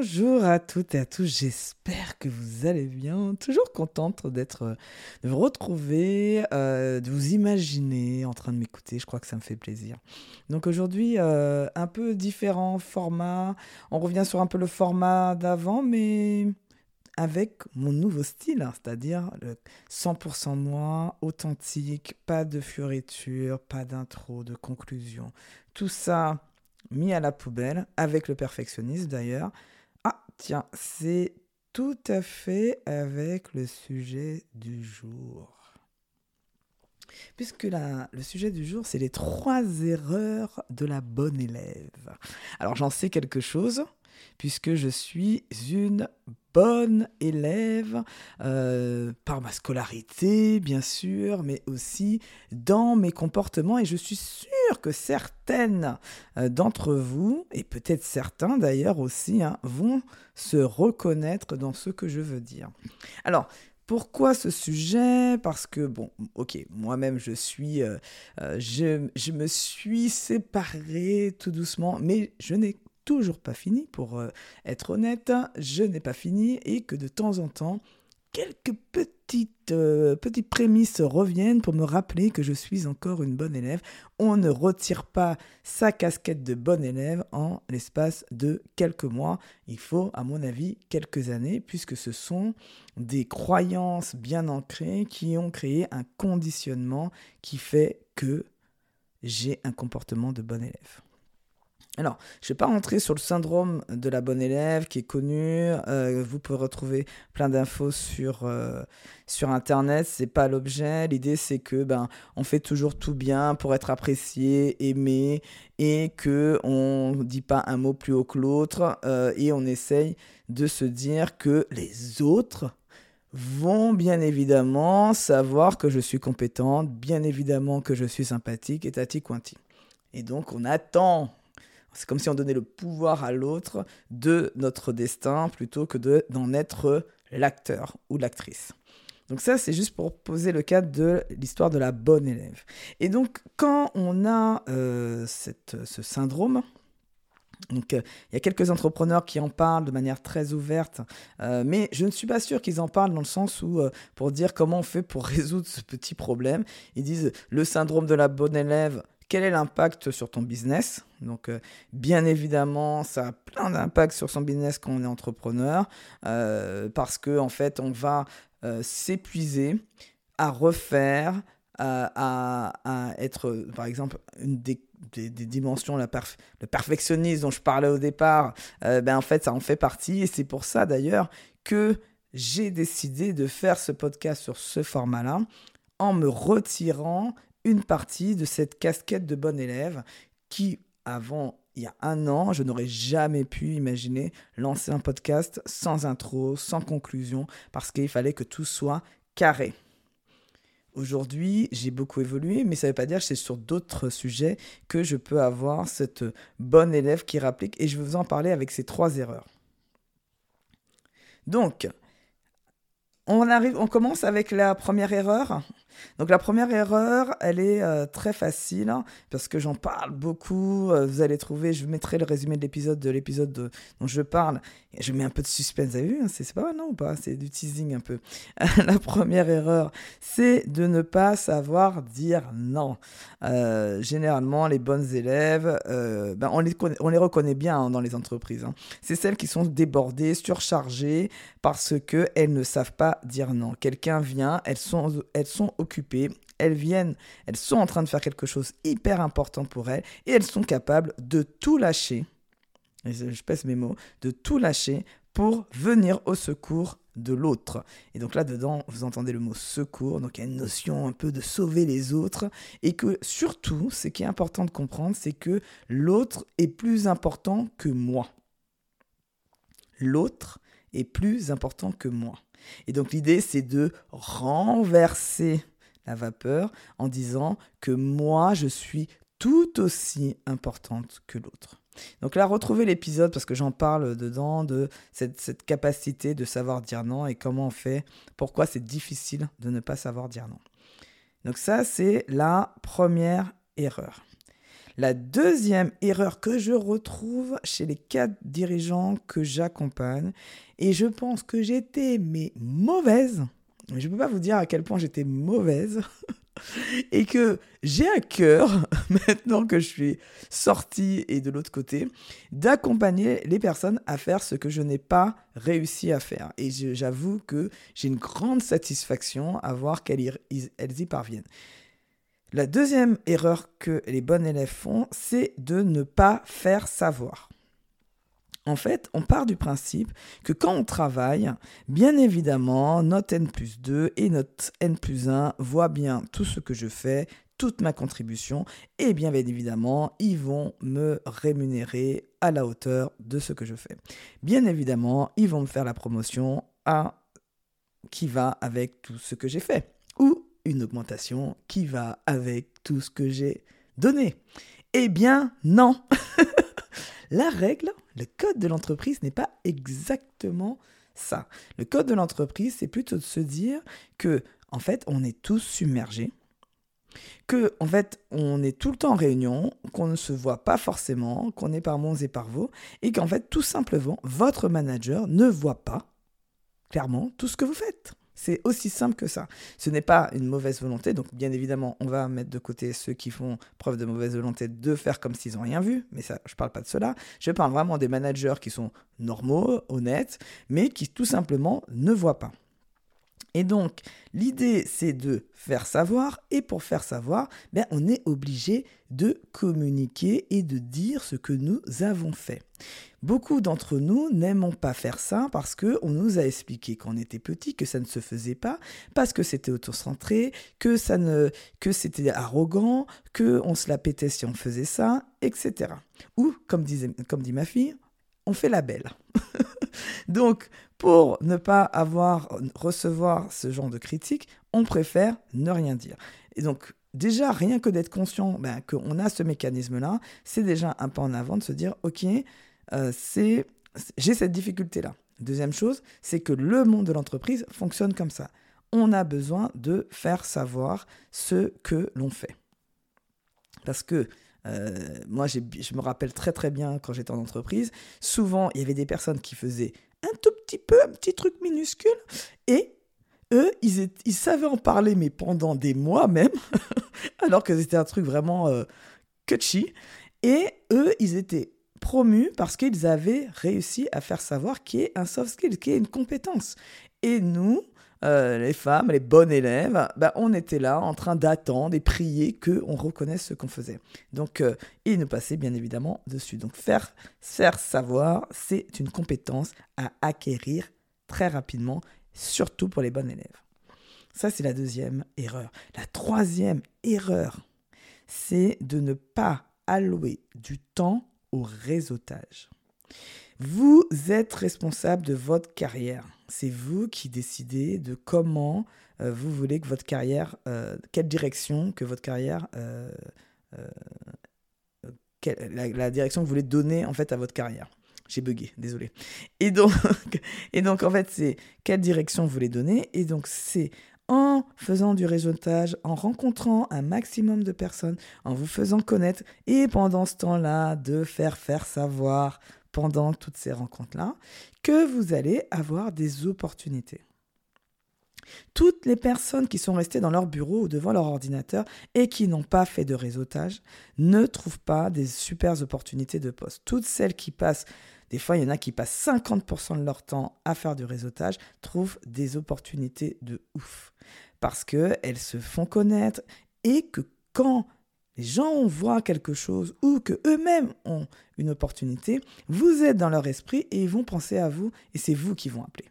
Bonjour à toutes et à tous, j'espère que vous allez bien. Toujours contente d'être, de vous retrouver, euh, de vous imaginer en train de m'écouter, je crois que ça me fait plaisir. Donc aujourd'hui, euh, un peu différent format, on revient sur un peu le format d'avant, mais avec mon nouveau style, hein, c'est-à-dire le 100% moi, authentique, pas de fioriture, pas d'intro, de conclusion. Tout ça mis à la poubelle, avec le perfectionnisme d'ailleurs. Tiens, c'est tout à fait avec le sujet du jour. Puisque la, le sujet du jour, c'est les trois erreurs de la bonne élève. Alors j'en sais quelque chose, puisque je suis une bonne élève euh, par ma scolarité, bien sûr, mais aussi dans mes comportements. Et je suis sûre que certaines euh, d'entre vous, et peut-être certains d'ailleurs aussi, hein, vont se reconnaître dans ce que je veux dire. Alors, pourquoi ce sujet? Parce que, bon, ok, moi-même, je suis. Euh, je, me suis séparé tout doucement, mais je n'ai toujours pas fini, pour euh, être honnête, je n'ai pas fini et que de temps en temps, quelques petites, euh, petites prémices reviennent pour me rappeler que je suis encore une bonne élève. On ne retire pas sa casquette de bonne élève en l'espace de quelques mois. Il faut, à mon avis, quelques années, puisque ce sont des croyances bien ancrées qui ont créé un conditionnement qui fait que j'ai un comportement de bon élève. Alors, je ne vais pas rentrer sur le syndrome de la bonne élève qui est connu. Euh, vous pouvez retrouver plein d'infos sur, euh, sur Internet. Ce n'est pas l'objet. L'idée, c'est que ben, on fait toujours tout bien pour être apprécié, aimé, et que on dit pas un mot plus haut que l'autre, euh, et on essaye de se dire que les autres vont bien évidemment savoir que je suis compétente, bien évidemment que je suis sympathique et tati quanti. Et donc, on attend c'est comme si on donnait le pouvoir à l'autre de notre destin plutôt que d'en être l'acteur ou l'actrice. Donc ça, c'est juste pour poser le cadre de l'histoire de la bonne élève. Et donc, quand on a euh, ce syndrome, donc, euh, il y a quelques entrepreneurs qui en parlent de manière très ouverte, euh, mais je ne suis pas sûr qu'ils en parlent dans le sens où, pour dire comment on fait pour résoudre ce petit problème, ils disent le syndrome de la bonne élève, quel est l'impact sur ton business? Donc, euh, bien évidemment, ça a plein d'impact sur son business quand on est entrepreneur, euh, parce que en fait, on va euh, s'épuiser à refaire, à, être, par exemple, une des, dimensions, la le perfectionnisme dont je parlais au départ, ben en fait, ça en fait partie, et c'est pour ça d'ailleurs que j'ai décidé de faire ce podcast sur ce format-là en me retirant une partie de cette casquette de bon élève qui, avant il y a un an, je n'aurais jamais pu imaginer lancer un podcast sans intro, sans conclusion, parce qu'il fallait que tout soit carré. Aujourd'hui, j'ai beaucoup évolué, mais ça ne veut pas dire que c'est sur d'autres sujets que je peux avoir cette bonne élève qui rapplique, et je vais vous en parler avec ces trois erreurs. Donc, on, arrive, on commence avec la première erreur. Donc la première erreur, elle est euh, très facile hein, parce que j'en parle beaucoup. Euh, vous allez trouver, je mettrai le résumé de l'épisode de l'épisode dont je parle. Et je mets un peu de suspense, vous avez vu, hein, c'est pas mal non ou pas? C'est du teasing un peu. la première erreur, c'est de ne pas savoir dire non. Euh, généralement, les bonnes élèves, ben, on, les on les reconnaît bien hein, dans les entreprises. C'est celles qui sont débordées, surchargées parce qu'elles ne savent pas dire non. Quelqu'un vient, elles sont, elles sont occupées, elles viennent, elles sont en train de faire quelque chose hyper important pour elles et elles sont capables de tout lâcher, je pèse mes mots, de tout lâcher pour venir au secours de l'autre. Et donc là-dedans, vous entendez le mot secours, donc il y a une notion un peu de sauver les autres, et que surtout, ce qui est important de comprendre, c'est que l'autre est plus important que moi. L'autre est plus important que moi. Et donc l'idée, c'est de renverser la vapeur en disant que moi, je suis tout aussi importante que l'autre. Donc là, retrouvez l'épisode parce que j'en parle dedans de cette, cette, capacité de savoir dire non et comment on fait, pourquoi c'est difficile de ne pas savoir dire non. Donc ça, c'est la première erreur. La deuxième erreur que je retrouve chez les quatre dirigeants que j'accompagne, et je pense que j'étais mais mauvaise, je ne peux pas vous dire à quel point j'étais mauvaise, et que j'ai à cœur, maintenant que je suis sortie et de l'autre côté, d'accompagner les personnes à faire ce que je n'ai pas réussi à faire. Et j'avoue que j'ai une grande satisfaction à voir qu'elles y parviennent. La deuxième erreur que les bons élèves font, c'est de ne pas faire savoir. En fait, on part du principe que quand on travaille, bien évidemment, notre N plus 2 et notre N plus 1 voient bien tout ce que je fais, toute ma contribution, et bien, évidemment, ils vont me rémunérer à la hauteur de ce que je fais. Bien évidemment, ils vont me faire la promotion qui va avec tout ce que j'ai fait, ou une augmentation qui va avec tout ce que j'ai donné. Eh bien, non La règle, le code de l'entreprise n'est pas exactement ça. Le code de l'entreprise, c'est plutôt de se dire que, en fait, on est tous submergés, que, en fait, on est tout le temps en réunion, qu'on ne se voit pas forcément, qu'on est par monts et par vaux, et qu'en fait, tout simplement, votre manager ne voit pas clairement tout ce que vous faites. C'est aussi simple que ça. Ce n'est pas une mauvaise volonté, donc bien évidemment, on va mettre de côté ceux qui font preuve de mauvaise volonté de faire comme s'ils n'ont rien vu, mais ça, je ne parle pas de cela. Je parle vraiment des managers qui sont normaux, honnêtes, mais qui tout simplement ne voient pas. Et donc, l'idée, c'est de faire savoir, et pour faire savoir, ben, on est obligé de communiquer et de dire ce que nous avons fait. Beaucoup d'entre nous n'aimons pas faire ça parce qu'on nous a expliqué quand on était petit que ça ne se faisait pas, parce que c'était autocentré, que, que c'était arrogant, que on se la pétait si on faisait ça, etc. Ou, comme, comme dit ma fille, on fait la belle. Donc, pour ne pas avoir, recevoir ce genre de critiques, on préfère ne rien dire. Et donc, déjà, rien que d'être conscient ben, qu'on a ce mécanisme-là, c'est déjà un pas en avant de se dire, OK, euh, j'ai cette difficulté-là. Deuxième chose, c'est que le monde de l'entreprise fonctionne comme ça. On a besoin de faire savoir ce que l'on fait. Parce que euh, moi, je me rappelle très très bien quand j'étais en entreprise, souvent il y avait des personnes qui faisaient un tout petit peu, un petit truc minuscule, et eux, ils, ils savaient en parler, mais pendant des mois même, alors que c'était un truc vraiment euh, et eux, ils étaient promus parce qu'ils avaient réussi à faire savoir qui est un soft skill, qui est une compétence. Et nous, euh, les femmes, les bonnes élèves, bah, on était là en train d'attendre et prier qu'on reconnaisse ce qu'on faisait. Donc, euh, il nous passait bien évidemment dessus. Donc, faire, faire savoir, c'est une compétence à acquérir très rapidement, surtout pour les bonnes élèves. Ça, c'est la deuxième erreur. La troisième erreur, c'est de ne pas allouer du temps au réseautage. Vous êtes responsable de votre carrière. C'est vous qui décidez de comment euh, vous voulez que votre carrière, euh, quelle direction que votre carrière, euh, la, direction que vous voulez donner en fait à votre carrière. J'ai bugué, désolé. Et donc, et donc en fait, c'est quelle direction vous voulez donner. Et donc, c'est en faisant du réseautage, en rencontrant un maximum de personnes, en vous faisant connaître, et pendant ce temps-là, de faire faire savoir pendant toutes ces rencontres-là, que vous allez avoir des opportunités. Toutes les personnes qui sont restées dans leur bureau ou devant leur ordinateur et qui n'ont pas fait de réseautage ne trouvent pas des super opportunités de poste. Toutes celles qui passent, des fois il y en a qui passent 50% de leur temps à faire du réseautage, trouvent des opportunités de ouf. Parce qu'elles se font connaître et que quand les gens voient quelque chose ou que eux-mêmes ont une opportunité, vous êtes dans leur esprit et ils vont penser à vous et c'est vous qui vont appeler.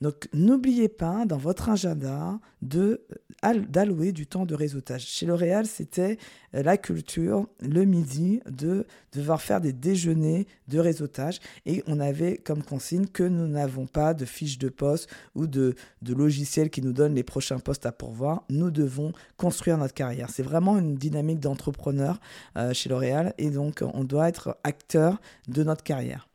Donc n'oubliez pas dans votre agenda d'allouer du temps de réseautage. Chez L'Oréal, c'était euh, la culture le midi de devoir faire des déjeuners de réseautage et on avait comme consigne que nous n'avons pas de fiches de poste ou de, de logiciels qui nous donnent les prochains postes à pourvoir. Nous devons construire notre carrière. C'est vraiment une dynamique d'entrepreneur euh, chez L'Oréal et donc on doit être acteur de notre carrière.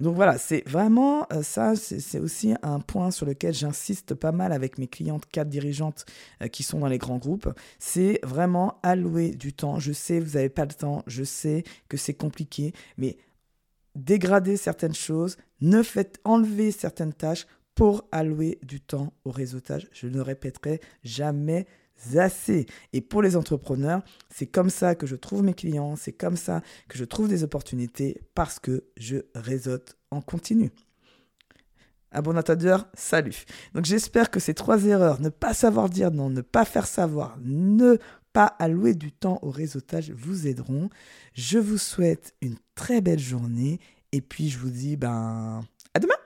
Donc voilà, c'est vraiment euh, ça, c'est aussi un point sur lequel j'insiste pas mal avec mes clientes cadres dirigeantes euh, qui sont dans les grands groupes. C'est vraiment allouer du temps. Je sais, vous n'avez pas le temps, je sais que c'est compliqué, mais dégrader certaines choses, ne faites enlever certaines tâches pour allouer du temps au réseautage. Je ne répéterai jamais assez. Et pour les entrepreneurs, c'est comme ça que je trouve mes clients, c'est comme ça que je trouve des opportunités parce que je réseaute en continu. Abonatateur, salut. Donc j'espère que ces trois erreurs, ne pas savoir dire non, ne pas faire savoir, ne pas allouer du temps au réseautage vous aideront. Je vous souhaite une très belle journée et puis je vous dis ben